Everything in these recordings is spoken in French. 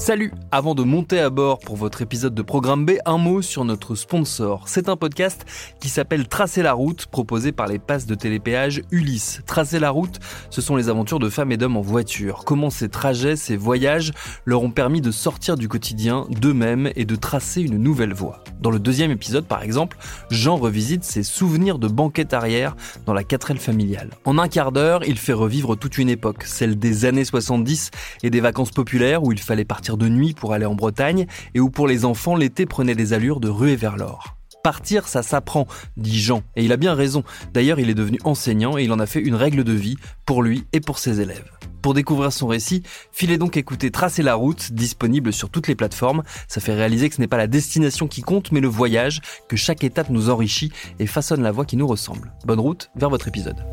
Salut Avant de monter à bord pour votre épisode de Programme B, un mot sur notre sponsor. C'est un podcast qui s'appelle Tracer la route, proposé par les passes de télépéage Ulysse. Tracer la route, ce sont les aventures de femmes et d'hommes en voiture. Comment ces trajets, ces voyages leur ont permis de sortir du quotidien d'eux-mêmes et de tracer une nouvelle voie. Dans le deuxième épisode, par exemple, Jean revisite ses souvenirs de banquette arrière dans la 4L familiale. En un quart d'heure, il fait revivre toute une époque, celle des années 70 et des vacances populaires où il fallait partir de nuit pour aller en Bretagne et où pour les enfants l'été prenait des allures de ruée vers l'or. Partir, ça s'apprend, dit Jean, et il a bien raison. D'ailleurs, il est devenu enseignant et il en a fait une règle de vie pour lui et pour ses élèves. Pour découvrir son récit, filez donc écouter Tracer la route, disponible sur toutes les plateformes. Ça fait réaliser que ce n'est pas la destination qui compte, mais le voyage, que chaque étape nous enrichit et façonne la voie qui nous ressemble. Bonne route vers votre épisode.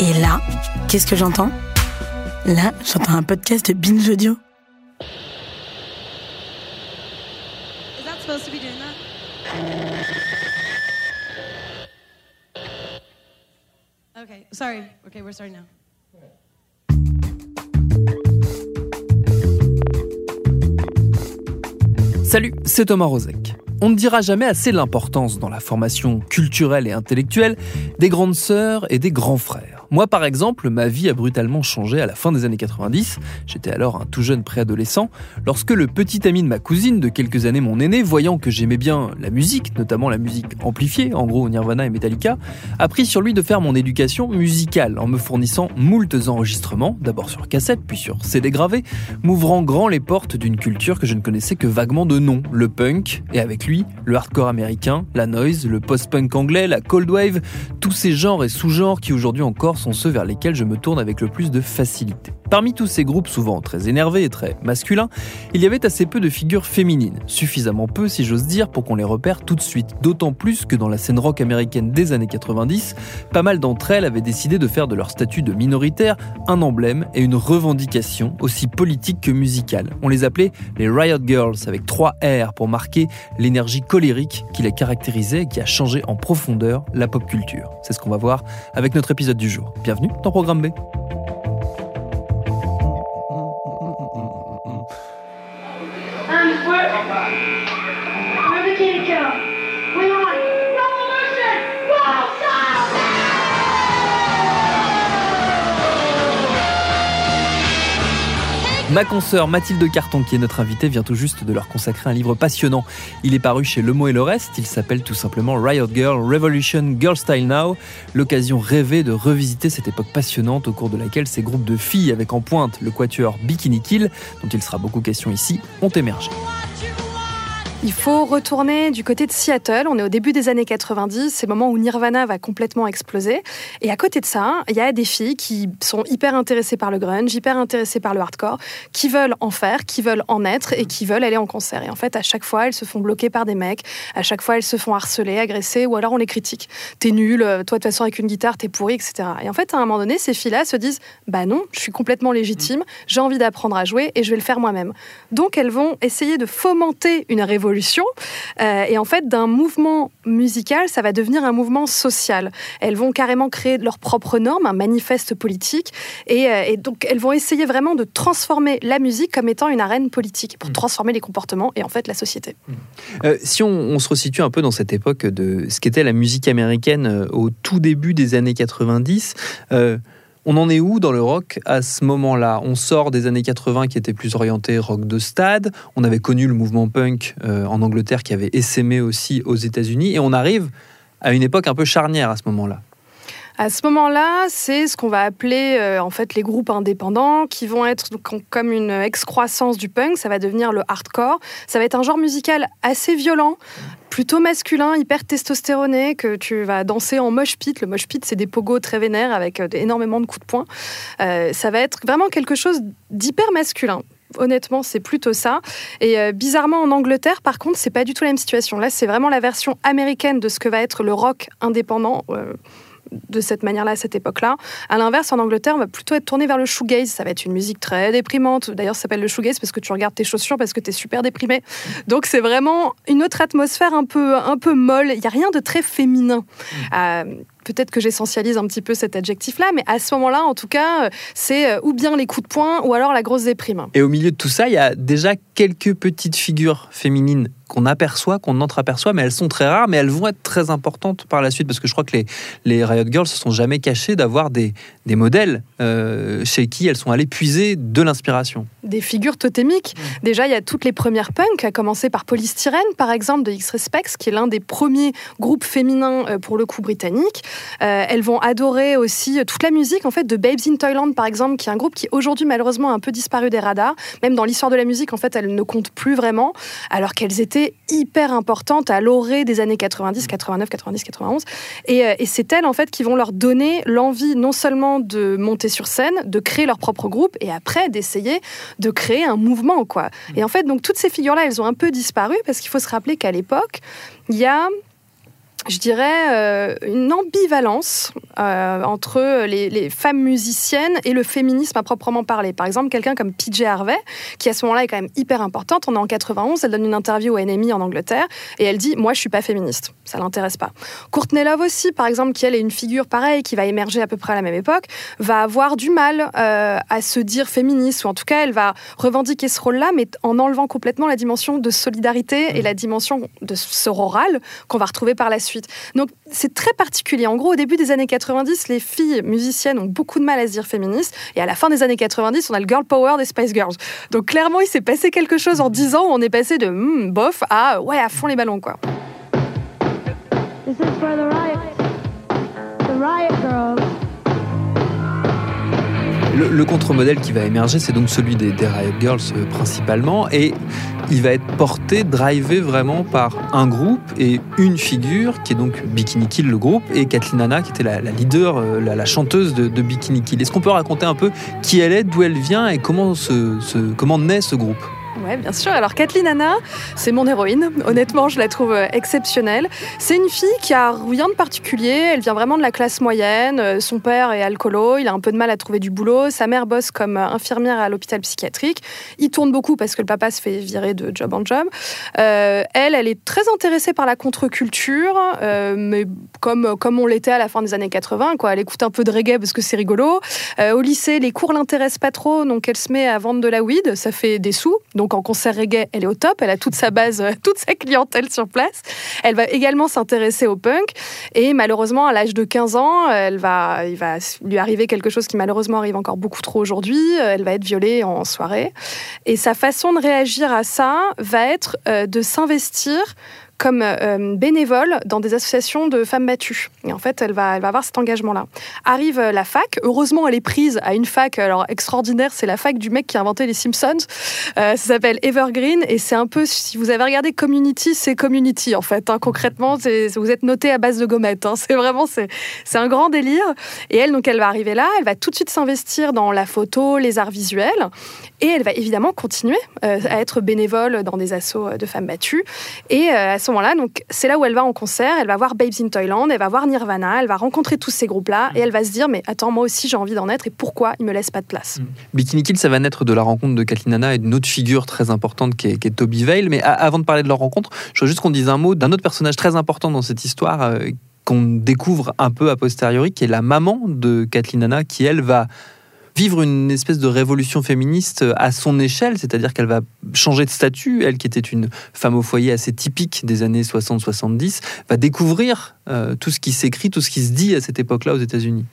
Et là, qu'est-ce que j'entends? Là, j'entends un podcast de Binge Audio. Is that sorry. Okay, we're starting now. Salut, c'est Thomas Rozek. On ne dira jamais assez l'importance dans la formation culturelle et intellectuelle des grandes sœurs et des grands frères. Moi, par exemple, ma vie a brutalement changé à la fin des années 90. J'étais alors un tout jeune préadolescent, lorsque le petit ami de ma cousine, de quelques années mon aîné, voyant que j'aimais bien la musique, notamment la musique amplifiée, en gros Nirvana et Metallica, a pris sur lui de faire mon éducation musicale en me fournissant moultes enregistrements, d'abord sur cassette, puis sur CD gravé, m'ouvrant grand les portes d'une culture que je ne connaissais que vaguement de nom, le punk, et avec lui, le hardcore américain, la noise, le post-punk anglais, la cold wave, tous ces genres et sous-genres qui aujourd'hui encore sont ceux vers lesquels je me tourne avec le plus de facilité. Parmi tous ces groupes souvent très énervés et très masculins, il y avait assez peu de figures féminines, suffisamment peu si j'ose dire pour qu'on les repère tout de suite, d'autant plus que dans la scène rock américaine des années 90, pas mal d'entre elles avaient décidé de faire de leur statut de minoritaire un emblème et une revendication aussi politique que musicale. On les appelait les Riot Girls avec trois R pour marquer l'énergie colérique qui les caractérisait et qui a changé en profondeur la pop culture. C'est ce qu'on va voir avec notre épisode du jour. Bienvenue dans Programme B. Ma consoeur Mathilde Carton, qui est notre invitée, vient tout juste de leur consacrer un livre passionnant. Il est paru chez Le Mot et le Reste. Il s'appelle tout simplement Riot Girl Revolution Girl Style Now. L'occasion rêvée de revisiter cette époque passionnante au cours de laquelle ces groupes de filles avec en pointe le quatuor Bikini Kill, dont il sera beaucoup question ici, ont émergé. Il faut retourner du côté de Seattle. On est au début des années 90, c'est le moment où Nirvana va complètement exploser. Et à côté de ça, il y a des filles qui sont hyper intéressées par le grunge, hyper intéressées par le hardcore, qui veulent en faire, qui veulent en être et qui veulent aller en concert. Et en fait, à chaque fois, elles se font bloquer par des mecs, à chaque fois, elles se font harceler, agresser, ou alors on les critique. T'es nul, toi de toute façon avec une guitare, t'es pourri, etc. Et en fait, à un moment donné, ces filles-là se disent, bah non, je suis complètement légitime, j'ai envie d'apprendre à jouer et je vais le faire moi-même. Donc elles vont essayer de fomenter une révolution euh, et en fait, d'un mouvement musical, ça va devenir un mouvement social. Elles vont carrément créer leurs propres normes, un manifeste politique. Et, euh, et, donc, elles vont essayer vraiment de transformer la musique comme étant une arène politique pour mmh. transformer les comportements et en fait la société. Mmh. Euh, si on, on, se resitue un peu dans cette époque de ce qu'était la musique américaine au tout début des années 90, on en est où dans le rock à ce moment-là? On sort des années 80 qui étaient plus orientés rock de stade. On avait connu le mouvement punk euh, en Angleterre qui avait essaimé aussi aux États-Unis. Et on arrive à une époque un peu charnière à ce moment-là. À ce moment-là, c'est ce qu'on va appeler euh, en fait les groupes indépendants qui vont être comme une excroissance du punk. Ça va devenir le hardcore. Ça va être un genre musical assez violent, plutôt masculin, hyper testostéroné, que tu vas danser en mosh pit. Le mosh pit, c'est des pogos très vénères avec euh, énormément de coups de poing. Euh, ça va être vraiment quelque chose d'hyper masculin. Honnêtement, c'est plutôt ça. Et bizarrement, en Angleterre, par contre, c'est pas du tout la même situation. Là, c'est vraiment la version américaine de ce que va être le rock indépendant. De cette manière-là à cette époque-là. À l'inverse, en Angleterre, on va plutôt être tourné vers le shoegaze. Ça va être une musique très déprimante. D'ailleurs, ça s'appelle le shoegaze parce que tu regardes tes chaussures parce que tu es super déprimé. Donc, c'est vraiment une autre atmosphère un peu, un peu molle. Il n'y a rien de très féminin. Euh, Peut-être que j'essentialise un petit peu cet adjectif-là, mais à ce moment-là, en tout cas, euh, c'est euh, ou bien les coups de poing ou alors la grosse déprime. Et au milieu de tout ça, il y a déjà quelques petites figures féminines qu'on aperçoit, qu'on entreaperçoit, mais elles sont très rares, mais elles vont être très importantes par la suite, parce que je crois que les, les Riot Girls se sont jamais cachées d'avoir des, des modèles euh, chez qui elles sont allées puiser de l'inspiration. Des figures totémiques. Déjà, il y a toutes les premières punks, à commencer par Polystyrène, par exemple, de X-Respects, qui est l'un des premiers groupes féminins, euh, pour le coup, britanniques. Euh, elles vont adorer aussi euh, toute la musique, en fait, de Babes in Toyland, par exemple, qui est un groupe qui, aujourd'hui, malheureusement, a un peu disparu des radars. Même dans l'histoire de la musique, en fait, elles ne comptent plus vraiment, alors qu'elles étaient hyper importantes à l'orée des années 90, 89, 90, 91. Et, euh, et c'est elles, en fait, qui vont leur donner l'envie non seulement de monter sur scène, de créer leur propre groupe, et après d'essayer de créer un mouvement, quoi. Et en fait, donc, toutes ces figures-là, elles ont un peu disparu, parce qu'il faut se rappeler qu'à l'époque, il y a je dirais, euh, une ambivalence euh, entre les, femmes musiciennes et le féminisme à proprement parler. Par exemple, quelqu'un comme PJ Harvey, qui à ce moment-là est quand même hyper importante, on est en 91, elle donne une interview au NME en Angleterre, et elle dit « Moi, je suis pas féministe, ça l'intéresse pas ». Courtney Love aussi, par exemple, qui elle est une figure pareille, qui va émerger à peu près à la même époque, va avoir du mal euh, à se dire féministe, ou en tout cas, elle va revendiquer ce rôle-là, mais en enlevant complètement la dimension de solidarité et la dimension de sororal qu'on va retrouver par la suite. Donc c'est très particulier. En gros, au début des années 90, les filles musiciennes ont beaucoup de mal à se dire féministes. Et à la fin des années 90, on a le girl power des Spice Girls. Donc clairement, il s'est passé quelque chose en 10 ans où on est passé de hmm, bof à ouais, à fond les ballons, quoi. Le, le contre-modèle qui va émerger, c'est donc celui des, Riot Girls euh, principalement, et il va être porté, drivé vraiment par un groupe et une figure, qui est donc Bikini Kill, le groupe, et Kathleen Hanna, qui était la, leader, euh, la, chanteuse de, Bikini Kill. Est-ce qu'on peut raconter un peu qui elle est, d'où elle vient et comment, comment naît ce groupe? Ouais, bien sûr. Alors Kathleen Hanna, c'est mon héroïne. Honnêtement, je la trouve euh, exceptionnelle. C'est une fille qui a rien de particulier. Elle vient vraiment de la classe moyenne. Euh, Son père est alcoolo. Il a un peu de mal à trouver du boulot. Sa mère bosse comme euh, infirmière à l'hôpital psychiatrique. Il tourne beaucoup parce que le papa se fait virer de job en job. Elle, elle est très intéressée par la contre-culture, mais comme, comme on l'était à la fin des années 80. Quoi. Elle écoute un peu de reggae parce que c'est rigolo. Au lycée, les cours l'intéressent pas trop, donc elle se met à vendre de la weed. Ça fait des sous. Donc en concert reggae, elle est au top. Elle a toute sa base, euh, toute sa clientèle sur place. Elle va également s'intéresser au punk. Et malheureusement, à l'âge de 15 ans, elle va, il va lui arriver quelque chose qui malheureusement arrive encore beaucoup trop aujourd'hui. Euh, Elle va être violée en soirée. Et sa façon de réagir à ça va être euh, de s'investir comme euh, bénévole dans des associations de femmes battues. Et en fait, elle va, elle va avoir cet engagement-là. Arrive euh, la fac. Heureusement, elle est prise à une fac alors extraordinaire. C'est la fac du mec qui a inventé les Simpsons. Euh, ça s'appelle Evergreen et c'est un peu, si vous avez regardé Community, c'est Community en fait. hein. Concrètement, vous êtes noté à base de gommettes. hein. C'est vraiment, c'est un grand délire. Et elle, donc, elle va arriver là. Elle va tout de suite s'investir dans la photo, les arts visuels. Et elle va évidemment continuer euh, à être bénévole dans des assos de femmes battues. Et euh, à ce moment-là, donc c'est là où elle va en concert. Elle va voir Babes in Toyland, elle va voir Nirvana, elle va rencontrer tous ces groupes-là. Et elle va se dire mais attends moi aussi j'ai envie d'en être. Et pourquoi ils me laissent pas de place? Bikini Kill, ça va naître de la rencontre de Kathleen Hanna et d'une autre figure très importante qui est, qui est Toby Vale. Mais avant de parler de leur rencontre, je voudrais juste qu'on dise un mot d'un autre personnage très important dans cette histoire euh, qu'on découvre un peu a posteriori, qui est la maman de Kathleen Hanna, qui elle va vivre une espèce de révolution féministe à son échelle, c'est-à-dire qu'elle va changer de statut, elle qui était une femme au foyer assez typique des années 60-70, va découvrir euh, tout ce qui s'écrit, tout ce qui se dit à cette époque-là aux États-Unis.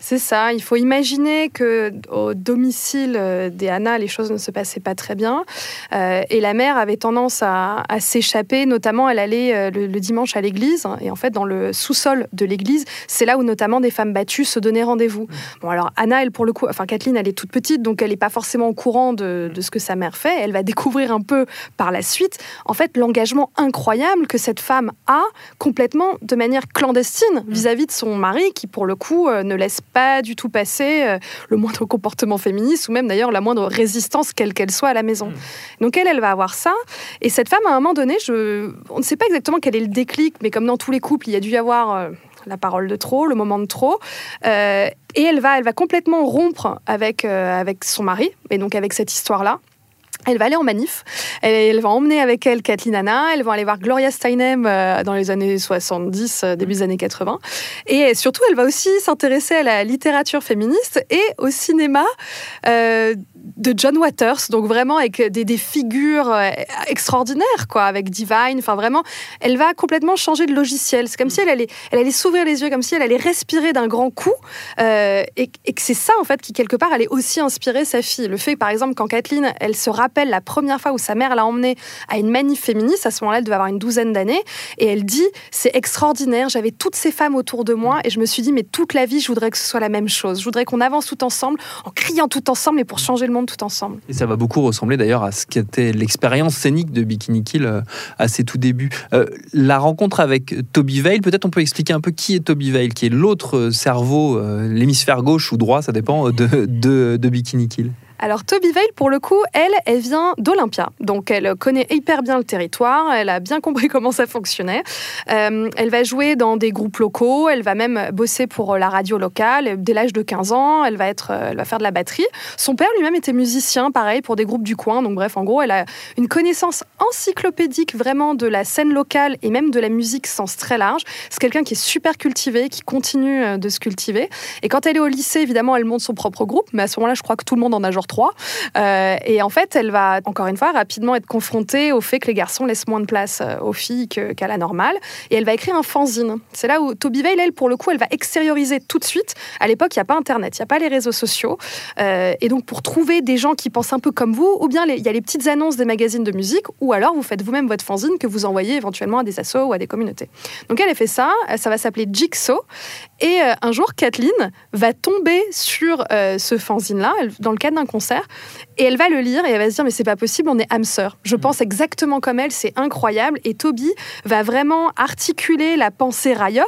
C'est ça. Il faut imaginer que au domicile euh, des Anna, les choses ne se passaient pas très bien. Euh, et la mère avait tendance à, à s'échapper. Notamment, elle allait euh, le, le dimanche à l'église. Et en fait, dans le sous-sol de l'église, c'est là où notamment des femmes battues se donnaient rendez-vous. Bon, alors Anna, elle, pour le coup, enfin Kathleen, elle est toute petite, donc elle n'est pas forcément au courant de, de ce que sa mère fait. Elle va découvrir un peu par la suite, en fait, l'engagement incroyable que cette femme a complètement de manière clandestine vis-à-vis de son mari, qui pour le coup ne laisse pas du tout passer euh, le moindre comportement féministe ou même d'ailleurs la moindre résistance, quelle qu'elle soit à la maison. Donc elle, elle va avoir ça. Et cette femme, à un moment donné, je... on ne sait pas exactement quel est le déclic, mais comme dans tous les couples, il y a dû y avoir euh, la parole de trop, le moment de trop. Euh, et elle va, elle va complètement rompre avec, euh, avec son mari, et donc avec cette histoire-là. Elle va aller en manif. Elle, elle va emmener avec elle Kathleen Anna. Elles vont aller voir Gloria Steinem euh, dans les années 70, euh, début des années 80. Et surtout, elle va aussi s'intéresser à la littérature féministe et au cinéma euh, de John Waters. Donc vraiment avec des, figures euh, extraordinaires, quoi, avec Divine. Enfin vraiment, elle va complètement changer de logiciel. C'est comme si elle allait, elle allait s'ouvrir les yeux, comme si elle allait respirer d'un grand coup. Euh, et, et que c'est ça, en fait, qui quelque part allait aussi inspirer sa fille. Le fait, par exemple, quand Kathleen, elle se rappelle la première fois où sa mère l'a emmenée à une manif féministe, à ce moment-là, elle devait avoir une douzaine d'années, et elle dit c'est extraordinaire, j'avais toutes ces femmes autour de moi, et je me suis dit mais toute la vie, je voudrais que ce soit la même chose. Je voudrais qu'on avance tout ensemble, en criant tout ensemble, et pour changer le tout ensemble. Et ça va beaucoup ressembler d'ailleurs à ce qu'était l'expérience scénique de Bikini Kill euh, à ses tout débuts. Euh, la rencontre avec Toby Vale, peut-être on peut expliquer un peu qui est Toby Vale, qui est l'autre euh, cerveau, l'hémisphère gauche ou droit, ça dépend, de, de Bikini Kill. Alors Toby Vale, pour le coup, elle, elle vient d'Olympia. Donc elle connaît hyper bien le territoire, elle a bien compris comment ça fonctionnait. Euh, elle va jouer dans des groupes locaux, elle va même bosser pour la radio locale. Dès l'âge de 15 ans, elle va, être, euh, elle va faire de la batterie. Son père lui-même était musicien, pareil, pour des groupes du coin. Donc bref, en gros, elle a une connaissance encyclopédique vraiment de la scène locale et même de la musique sens très large. C'est quelqu'un qui est super cultivé, qui continue euh, de se cultiver. Et quand elle est au lycée, évidemment, elle monte son propre groupe. Mais à ce moment-là, je crois que tout le monde en a genre trois. Euh, et en fait, elle va, encore une fois, rapidement être confrontée au fait que les garçons laissent moins de place euh, aux filles qu'à la normale. Et elle va écrire un fanzine. C'est là où Toby Vale, elle, pour le coup, elle va extérioriser tout de suite. À l'époque, il n'y a pas Internet, il n'y a pas les réseaux sociaux. Euh, et donc, pour trouver des gens qui pensent un peu comme vous, ou bien il y a les petites annonces des magazines de musique, ou alors vous faites vous-même votre fanzine que vous envoyez éventuellement à des assos ou à des communautés. Donc, elle a fait ça. Ça va s'appeler Jigsaw. Et un jour, Kathleen va tomber sur ce fanzine-là, dans le cadre d'un concert, et elle va le lire et elle va se dire mais c'est pas possible, on est âme sœur. Je pense exactement comme elle, c'est incroyable. Et Toby va vraiment articuler la pensée Riot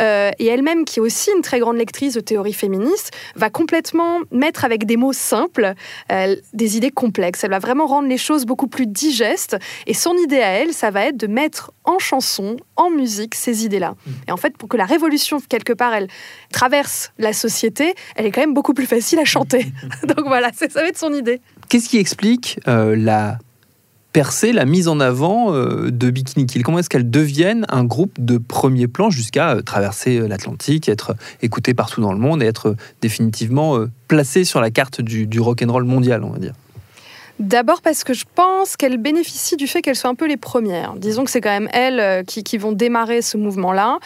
euh, et elle-même qui est aussi une très grande lectrice de théorie féministe va complètement mettre avec des mots simples euh, des idées complexes. Elle va vraiment rendre les choses beaucoup plus digestes. Et son idée à elle, ça va être de mettre en chanson, en musique, ces idées-là. Et en fait, pour que la révolution quelque part elle traverse la société, elle est quand même beaucoup plus facile à chanter. Donc voilà, ça va être son idée. Qu'est-ce qui explique euh, la percée, la mise en avant euh, de Bikini Kill? Comment est-ce qu'elles deviennent un groupe de premier plan jusqu'à euh, traverser l'Atlantique, être écouté partout dans le monde et être définitivement euh, placé sur la carte du, du rock'n'roll mondial, on va dire? D'abord parce que je pense qu'elles bénéficient du fait qu'elles soient un peu les premières. Disons que c'est quand même elles euh, qui, qui vont démarrer ce mouvement-là.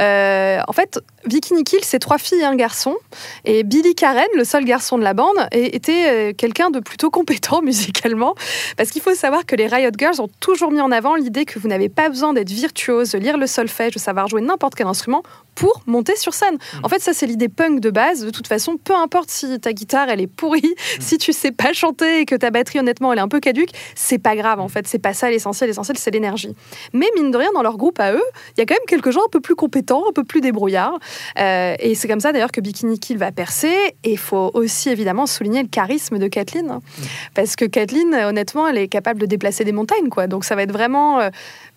Euh, en fait, Bikini Kill, c'est trois filles et un garçon. Et Billy Karen, le seul garçon de la bande, était euh, quelqu'un de plutôt compétent musicalement. Parce qu'il faut savoir que les Riot Girls ont toujours mis en avant l'idée que vous n'avez pas besoin d'être virtuose, de lire le solfège, de savoir jouer n'importe quel instrument pour monter sur scène. En fait, ça, c'est l'idée punk de base. De toute façon, peu importe si ta guitare, elle est pourrie, si tu sais pas chanter et que ta batterie, honnêtement, elle est un peu caduque, c'est pas grave, en fait. C'est pas ça l'essentiel. L'essentiel, c'est l'énergie. Mais mine de rien, dans leur groupe à eux, il y a quand même quelques gens un peu plus compétents, un peu plus débrouillards. Euh, et c'est comme ça, d'ailleurs, que Bikini Kill va percer. Et il faut aussi, évidemment, souligner le charisme de Kathleen. hein. Parce que Kathleen, honnêtement, elle est capable de déplacer des montagnes, quoi. Donc ça va être vraiment... euh,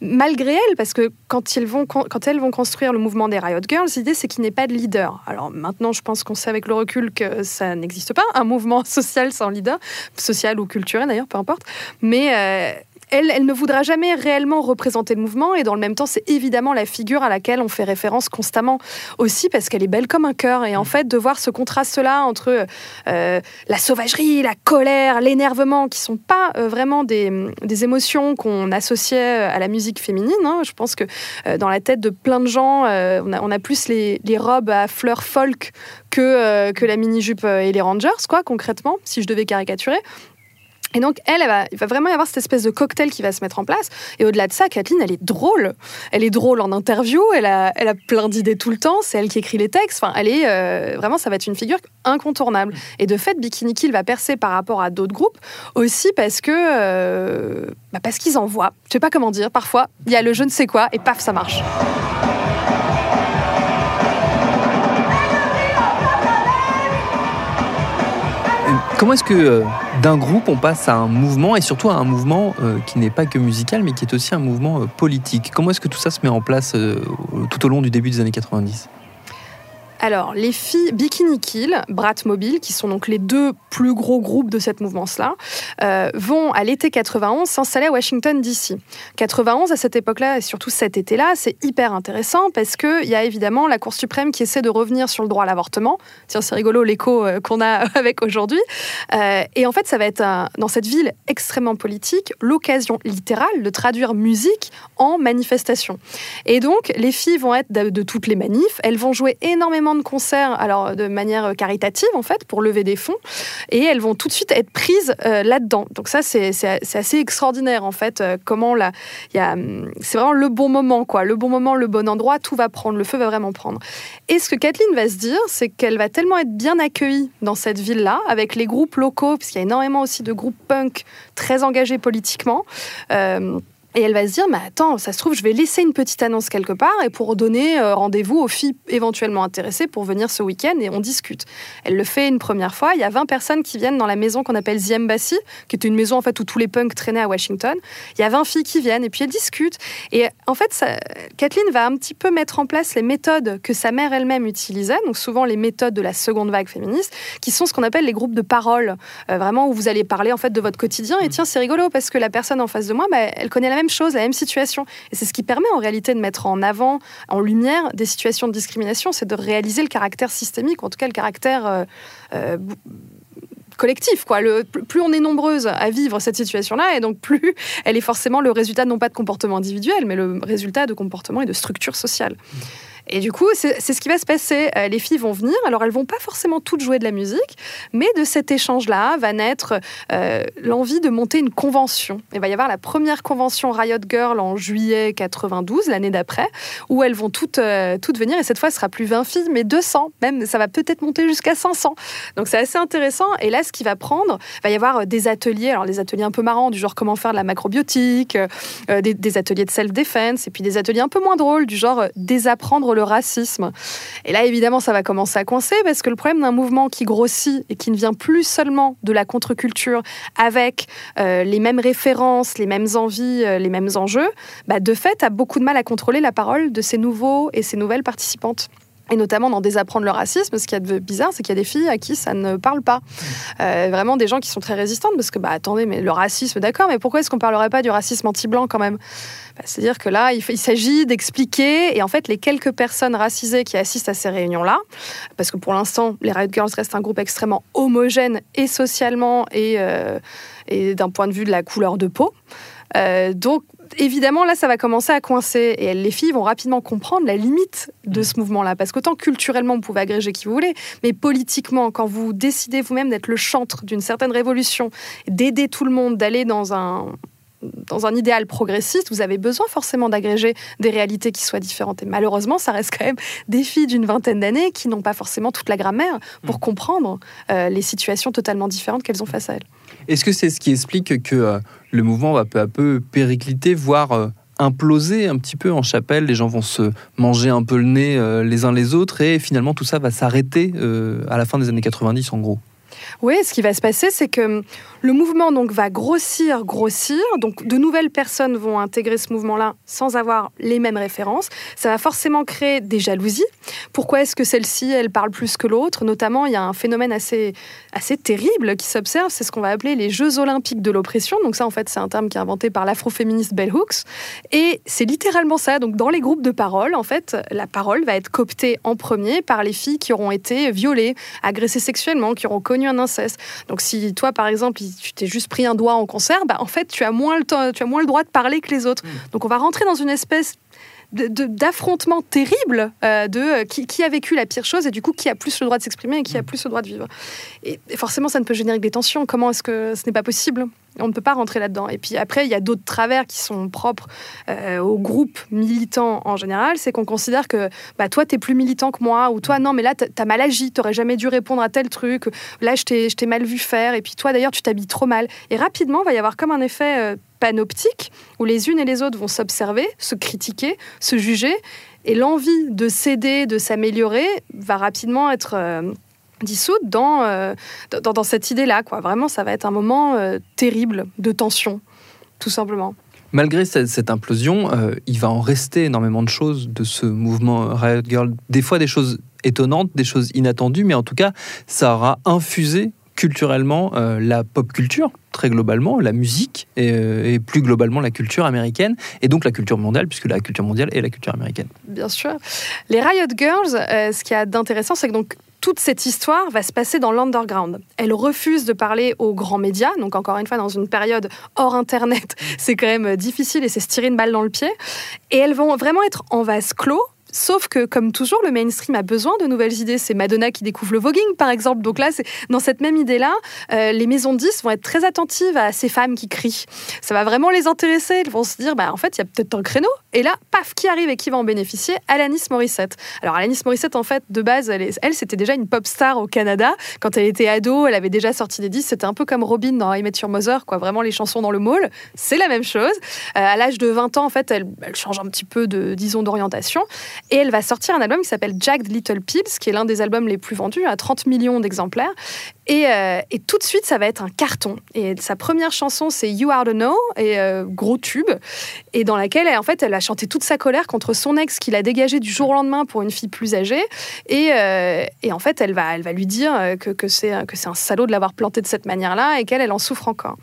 malgré elle, parce que quand elles vont construire le mouvement des Riot Girls, l'idée c'est qu'il n'y ait pas de leader. Alors maintenant, je pense qu'on sait avec le recul que ça n'existe pas, un mouvement social sans leader, social ou culturel d'ailleurs, peu importe. Mais euh, elle, elle ne voudra jamais réellement représenter le mouvement et dans le même temps, c'est évidemment la figure à laquelle on fait référence constamment aussi parce qu'elle est belle comme un cœur. Et en fait, de voir ce contraste-là entre euh, la sauvagerie, la colère, l'énervement, qui sont pas euh, vraiment des, des émotions qu'on associait à la musique féminine. hein. Je pense que euh, dans la tête de plein de gens, euh, on, a, on a plus les, les robes à fleurs folk que, euh, que la mini-jupe euh, et les Rangers, quoi, concrètement, si je devais caricaturer. Et donc, elle, il va vraiment y avoir cette espèce de cocktail qui va se mettre en place. Et au-delà de ça, Kathleen, elle est drôle. Elle est drôle en interview, elle a, elle a plein d'idées tout le temps, c'est elle qui écrit les textes. Enfin, elle est euh, vraiment, ça va être une figure incontournable. Et de fait, Bikini Kill va percer par rapport à d'autres groupes aussi parce que. euh, bah, parce qu'ils en voient. Je sais pas comment dire, parfois, il y a le je ne sais quoi et paf, ça marche. Comment est-ce que euh, d'un groupe on passe à un mouvement et surtout à un mouvement euh, qui n'est pas que musical mais qui est aussi un mouvement euh, politique. Comment est-ce que tout ça se met en place euh, tout au long du début des années 90 Alors, les filles Bikini Kill, Bratmobile, qui sont donc les deux plus gros groupes de cette mouvance-là, euh, vont à l'été 91 s'installer à Washington, D.C. 91, à cette époque-là, et surtout cet été-là, c'est hyper intéressant parce qu'il y a évidemment la Cour suprême qui essaie de revenir sur le droit à l'avortement. Tiens, c'est rigolo l'écho euh, qu'on a avec aujourd'hui. Euh, et en fait, ça va être, dans cette ville extrêmement politique, l'occasion littérale de traduire musique en manifestation. Et donc, les filles vont être de toutes les manifs. Elles vont jouer énormément de concerts, alors de manière caritative en fait, pour lever des fonds. Et elles vont tout de suite être prises euh, là-dedans. Donc ça, c'est assez extraordinaire en fait. euh, comment là, hum, c'est vraiment le bon moment quoi, le bon moment, le bon endroit, tout va prendre, le feu va vraiment prendre. Et ce que Kathleen va se dire, c'est qu'elle va tellement être bien accueillie dans cette ville-là, avec les groupes locaux, puisqu'il y a énormément aussi de groupes punk très engagés politiquement. euh, et elle va se dire, mais attends, ça se trouve, je vais laisser une petite annonce quelque part et pour donner euh, rendez-vous aux filles éventuellement intéressées pour venir ce week-end et on discute. Elle le fait une première fois. Il y a 20 personnes qui viennent dans la maison qu'on appelle The Embassy, qui était une maison en fait où tous les punks traînaient à Washington. Il y a 20 filles qui viennent et puis elles discutent. Et en fait, ça- Kathleen va un petit peu mettre en place les méthodes que sa mère elle-même utilisait, donc souvent les méthodes de la seconde vague féministe, qui sont ce qu'on appelle les groupes de parole, Euh, vraiment où vous allez parler en fait de votre quotidien. Et tiens, c'est rigolo parce que la personne en face de moi, bah, elle connaît la même chose, la même situation. Et c'est ce qui permet en réalité de mettre en avant, en lumière, des situations de discrimination, c'est de réaliser le caractère systémique, en tout cas le caractère euh, euh, collectif. Quoi. Le, plus on est nombreuses à vivre cette situation-là, et donc plus elle est forcément le résultat non pas de comportement individuel, mais le résultat de comportement et de structure sociale. Et du coup, c'est ce qui va se passer. Euh, les filles vont venir, alors elles vont pas forcément toutes jouer de la musique, mais de cet échange-là va naître euh, l'envie de monter une convention. Il va y avoir la première convention Riot Girl en juillet 92, l'année d'après, où elles vont toutes, euh, toutes venir, et cette fois, ce sera plus 20 filles, mais 200, même, ça va peut-être monter jusqu'à 500. Donc c'est assez intéressant. Et là, ce qui va prendre, il va y avoir des ateliers, alors des ateliers un peu marrants, du genre comment faire de la macrobiotique, des, des ateliers de self-defense, et puis des ateliers un peu moins drôles, du genre euh, le racisme. Et là, évidemment, ça va commencer à coincer, parce que le problème d'un mouvement qui grossit et qui ne vient plus seulement de la contre-culture avec euh, les mêmes références, les mêmes envies, euh, les mêmes enjeux, bah, de fait, a beaucoup de mal à contrôler la parole de ces nouveaux et ces nouvelles participantes. Et notamment dans Désapprendre le racisme, ce qui est bizarre, c'est qu'il y a des filles à qui ça ne parle pas. Euh, vraiment des gens qui sont très résistantes, parce que, bah attendez, mais le racisme, d'accord, mais pourquoi est-ce qu'on parlerait pas du racisme anti-blanc quand même? Bah, C'est-à-dire que là, il s'agit d'expliquer, et en fait, les quelques personnes racisées qui assistent à ces réunions-là, parce que pour l'instant, les Riot Girls restent un groupe extrêmement homogène et socialement et, euh, et d'un point de vue de la couleur de peau. Euh, donc, évidemment, là, ça va commencer à coincer. Et les filles vont rapidement comprendre la limite de ce mouvement-là. Parce qu'autant culturellement, vous pouvez agréger qui vous voulez, mais politiquement, quand vous décidez vous-même d'être le chantre d'une certaine révolution, d'aider tout le monde, d'aller dans un dans un idéal progressiste, vous avez besoin forcément d'agréger des réalités qui soient différentes. Et malheureusement, ça reste quand même des filles d'une vingtaine d'années qui n'ont pas forcément toute la grammaire pour comprendre euh, les situations totalement différentes qu'elles ont face à elles. Est-ce que c'est ce qui explique que euh, le mouvement va peu à peu péricliter, voire euh, imploser un petit peu en chapelle? Les gens vont se manger un peu le nez les uns les autres et finalement tout ça va s'arrêter à la fin des années 90 en gros Oui, ce qui va se passer, c'est que hum, le mouvement donc va grossir, grossir. Donc de nouvelles personnes vont intégrer ce mouvement-là sans avoir les mêmes références. Ça va forcément créer des jalousies. Pourquoi est-ce que celle-ci, elle parle plus que l'autre? Notamment, il y a un phénomène assez, assez terrible qui s'observe, c'est ce qu'on va appeler les Jeux olympiques de l'oppression. Donc ça, en fait, c'est un terme qui est inventé par l'afroféministe Bell Hooks. Et c'est littéralement ça. Donc dans les groupes de parole, en fait, la parole va être cooptée en premier par les filles qui auront été violées, agressées sexuellement, qui auront connu un inceste. Donc si toi, par exemple, tu t'es juste pris un doigt en concert, bah, en fait, tu as, moins le temps, tu as moins le droit de parler que les autres. Donc on va rentrer dans une espèce d'affrontement terrible euh, de euh, qui, qui a vécu la pire chose et du coup qui a plus le droit de s'exprimer et qui a plus le droit de vivre. Et, et forcément, ça ne peut générer que des tensions. Comment est-ce que ce n'est pas possible? On ne peut pas rentrer là-dedans. Et puis après, il y a d'autres travers qui sont propres euh, aux groupes militants en général. C'est qu'on considère que bah, toi, tu es plus militant que moi, ou toi, non, mais là, t'as- mal agi, t'aurais jamais dû répondre à tel truc, là, je t'ai je t'ai mal vu faire, et puis toi, d'ailleurs, tu t'habilles trop mal. Et rapidement, il va y avoir comme un effet euh, panoptique, où les unes et les autres vont s'observer, se critiquer, se juger, et l'envie de céder, de s'améliorer, va rapidement être... euh, dissoute dans, euh, dans, dans cette idée-là. Quoi. Vraiment, ça va être un moment euh, terrible de tension, tout simplement. Malgré cette, cette implosion, il va en rester énormément de choses de ce mouvement Riot Girl. Des fois des choses étonnantes, des choses inattendues, mais en tout cas, ça aura infusé culturellement euh, la pop culture, très globalement, la musique et, euh, et plus globalement la culture américaine, et donc la culture mondiale, puisque la culture mondiale est la culture américaine. Bien sûr. Les Riot Girls, euh, ce qu'il y a d'intéressant, c'est que donc toute cette histoire va se passer dans l'underground. Elles refusent de parler aux grands médias, donc encore une fois dans une période hors Internet, c'est quand même difficile et c'est se tirer une balle dans le pied. Et elles vont vraiment être en vase clos. Sauf que, comme toujours, le mainstream a besoin de nouvelles idées. C'est Madonna qui découvre le voguing, par exemple. Donc là, dans cette même idée-là, euh, les maisons de 10 vont être très attentives à ces femmes qui crient. Ça va vraiment les intéresser. Elles vont se dire, bah, en fait, il y a peut-être un créneau. Et là, paf, qui arrive et qui va en bénéficier? Alanis Morissette. Alors, Alanis Morissette, en fait, de base, elle, elle, c'était déjà une pop star au Canada. Quand elle était ado, elle avait déjà sorti des disques. C'était un peu comme Robin dans I Met Your Mother, quoi. Vraiment les chansons dans le mall. C'est la même chose. Euh, à l'âge de 20 ans, en fait, elle, elle change un petit peu de, disons, d'orientation. Et elle va sortir un album qui s'appelle Jagged Little Pigs, qui est l'un des albums les plus vendus, à 30 millions d'exemplaires. Et, euh, et tout de suite, ça va être un carton. Et sa première chanson, c'est You Are the Know, et euh, gros tube, et dans laquelle, elle, en fait, elle a chanté toute sa colère contre son ex qui l'a dégagé du jour au lendemain pour une fille plus âgée. Et, euh, en fait, elle va, elle va lui dire que, que c'est un salaud de l'avoir planté de cette manière-là et qu'elle, elle en souffre encore.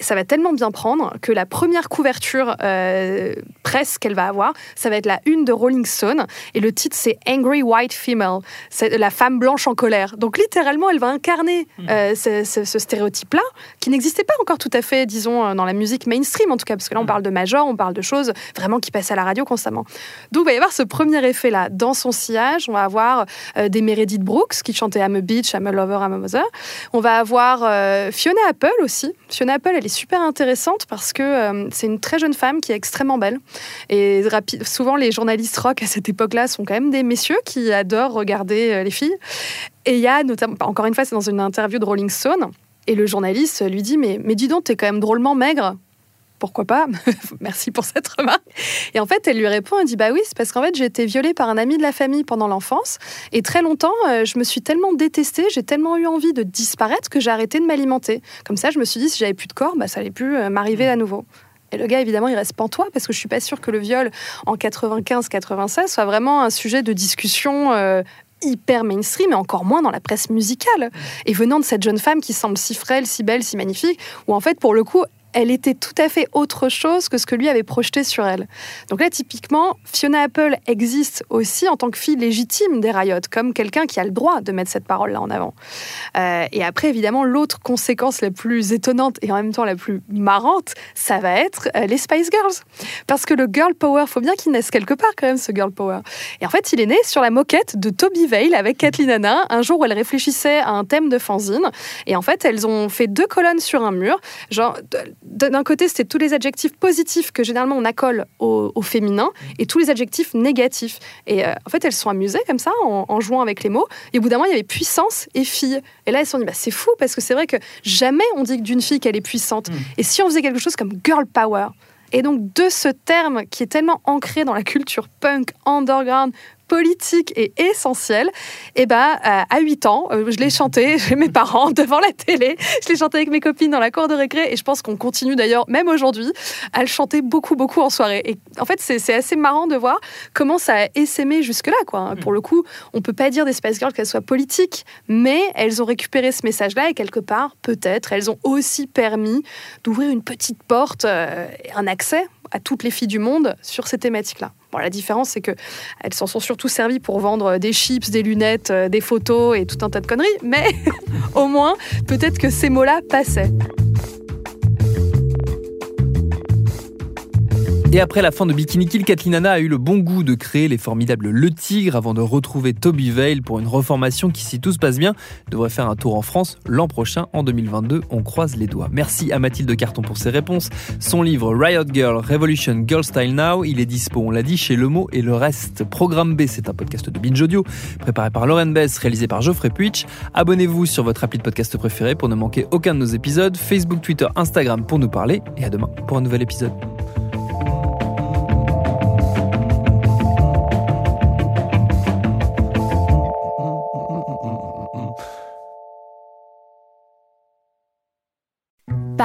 Ça va tellement bien prendre que la première couverture euh, presse qu'elle va avoir, ça va être la une de Rolling Stone. Et le titre, c'est Angry White Female. C'est la femme blanche en colère. Donc littéralement, elle va incarner euh, ce, ce- ce stéréotype-là, qui n'existait pas encore tout à fait, disons, euh, dans la musique mainstream en tout cas, parce que là, on parle de major, on parle de choses vraiment qui passent à la radio constamment. Donc il va y avoir ce premier effet-là. Dans son sillage, on va avoir euh, des Meredith Brooks qui chantait I'm a Bitch, I'm a Lover, I'm a Mother. On va avoir Fiona Apple aussi. Fiona Apple, elle super intéressante parce que euh, c'est une très jeune femme qui est extrêmement belle. Et souvent, les journalistes rock à cette époque-là sont quand même des messieurs qui adorent regarder euh, les filles. Et il y a notamment, encore une fois, c'est dans une interview de Rolling Stone. Et le journaliste lui dit Mais, mais dis donc, t'es quand même drôlement maigre. Pourquoi pas Merci pour cette remarque. Et en fait, elle lui répond, elle dit bah oui, c'est parce qu'en fait j'ai été violée par un ami de la famille pendant l'enfance et très longtemps, euh, je me suis tellement détestée, j'ai tellement eu envie de disparaître que j'ai arrêté de m'alimenter. Comme ça, je me suis dit si j'avais plus de corps, bah ça allait plus euh, m'arriver à nouveau. Et le gars, évidemment, il reste pantois parce que je suis pas sûre que le viol en 95-96 soit vraiment un sujet de discussion. euh, hyper mainstream et encore moins dans la presse musicale. Et venant de cette jeune femme qui semble si frêle, si belle, si magnifique, où en fait, pour le coup, elle était tout à fait autre chose que ce que lui avait projeté sur elle. Donc là, typiquement, Fiona Apple existe aussi en tant que fille légitime des Riot, comme quelqu'un qui a le droit de mettre cette parole-là en avant. Euh, et après, évidemment, l'autre conséquence la plus étonnante et en même temps la plus marrante, ça va être euh, les Spice Girls. Parce que le girl power, faut bien qu'il naisse quelque part quand même, ce girl power. Et en fait, il est né sur la moquette de Toby Vale avec Kathleen Hanna, un jour où elle réfléchissait à un thème de fanzine. Et en fait, elles ont fait deux colonnes sur un mur. Genre, d'un côté, c'était tous les adjectifs positifs que généralement on accole au, au féminin et tous les adjectifs négatifs. Et euh, en fait, elles se sont amusées comme ça en, en jouant avec les mots. Et au bout d'un moment, il y avait puissance et fille. Et là, elles se sont dit, bah, c'est fou parce que c'est vrai que jamais on dit d'une fille qu'elle est puissante. Et si on faisait quelque chose comme girl power? Et donc de ce terme qui est tellement ancré dans la culture punk, underground, politique et essentielle. Et ben, à 8 ans, euh, je l'ai chanté chez mes parents devant la télé. Je l'ai chanté avec mes copines dans la cour de récré et je pense qu'on continue d'ailleurs, même aujourd'hui, à le chanter beaucoup, beaucoup en soirée. Et en fait, c'est assez marrant de voir comment ça a essaimé jusque-là. Quoi. Pour le coup, on peut pas dire des Spice Girls qu'elles soient politiques, mais elles ont récupéré ce message-là et quelque part, peut-être, elles ont aussi permis d'ouvrir une petite porte, euh, un accès à toutes les filles du monde sur ces thématiques-là. Bon, la différence, c'est qu'elles s'en sont surtout servies pour vendre des chips, des lunettes, euh, des photos et tout un tas de conneries, mais au moins, peut-être que ces mots-là passaient. Et après la fin de Bikini Kill, Kathleen Hanna a eu le bon goût de créer les formidables Le Tigre avant de retrouver Toby Vale pour une reformation qui, si tout se passe bien, devrait faire un tour en France l'an prochain, en 2022. On croise les doigts. Merci à Mathilde Carton pour ses réponses. Son livre Riot Girl Revolution Girl Style Now, il est dispo, on l'a dit, chez Le Mot et le reste. Programme B, c'est un podcast de Binge Audio, préparé par Lauren Bess, réalisé par Geoffrey Puitch. Abonnez-vous sur votre appli de podcast préféré pour ne manquer aucun de nos épisodes. Facebook, Twitter, Instagram pour nous parler. Et à demain pour un nouvel épisode.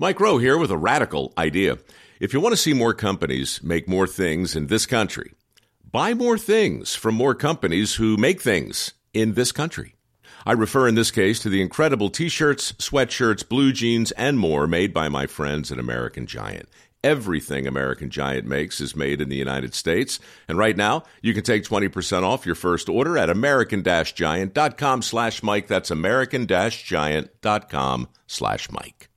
Mike Rowe here with a radical idea. If you want to see more companies make more things in this country, buy more things from more companies who make things in this country. I refer in this case to the incredible t-shirts, sweatshirts, blue jeans, and more made by my friends at American Giant. Everything American Giant makes is made in the United States. And right now, you can take 20% off your first order at american-giant.com slash Mike. That's american-giant.com slash Mike.